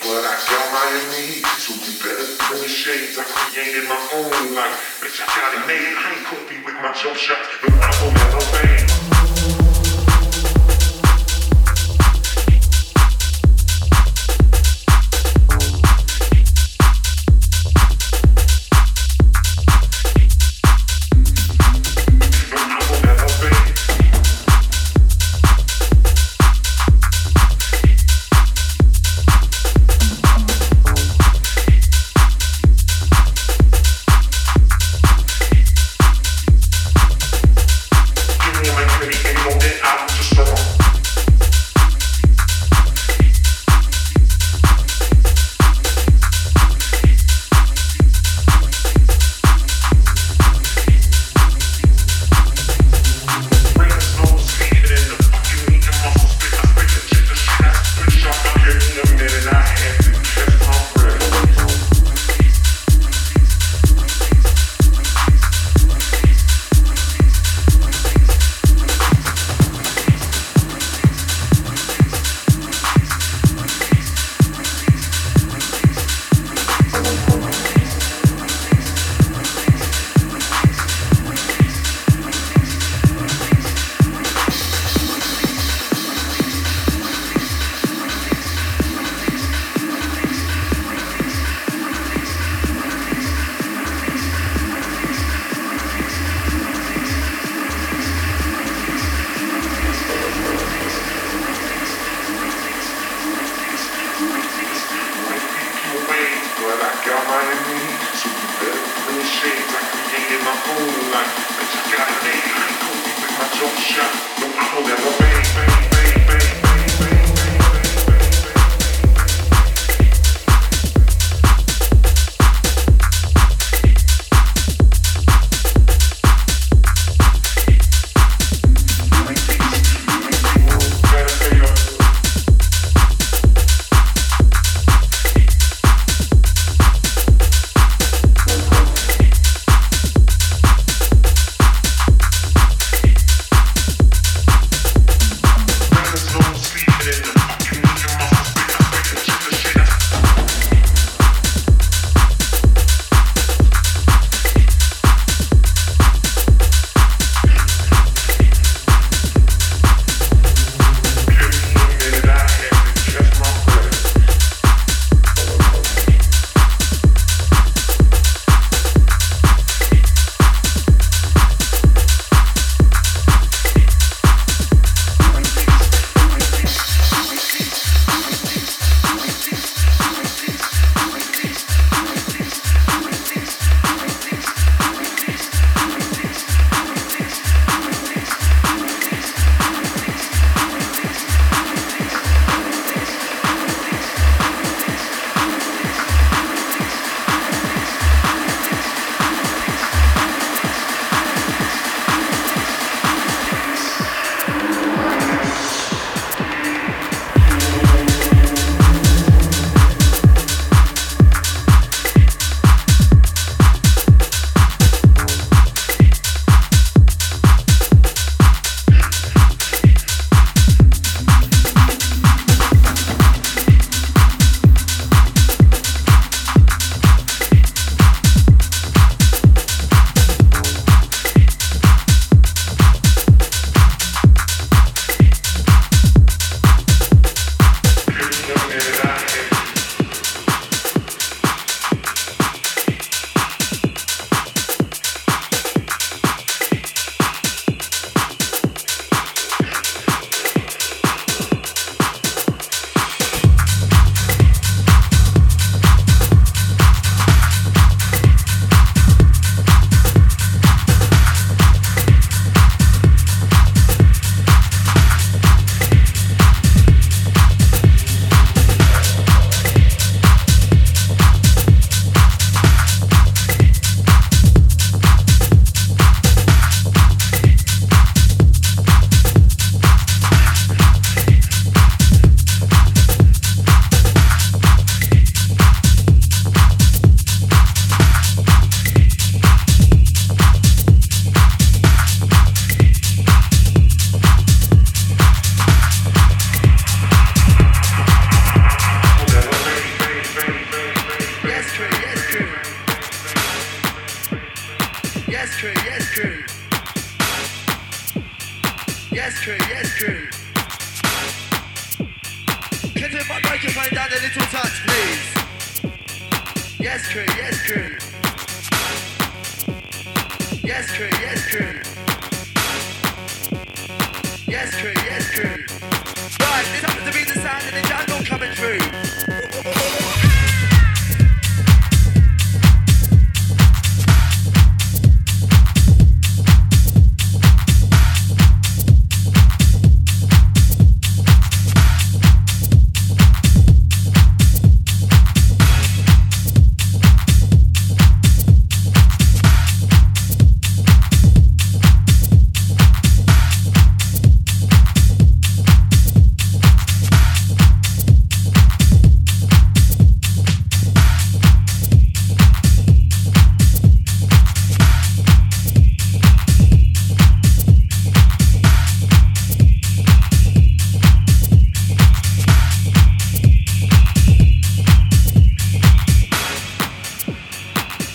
but I got my needs, the. So be better than the shades. I created my own life. Bitch, I got it made. I ain't copy with my jump shots, but I will never.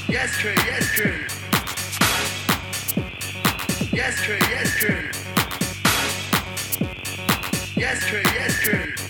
Yes, true, yes, true. Yes, true, yes, true.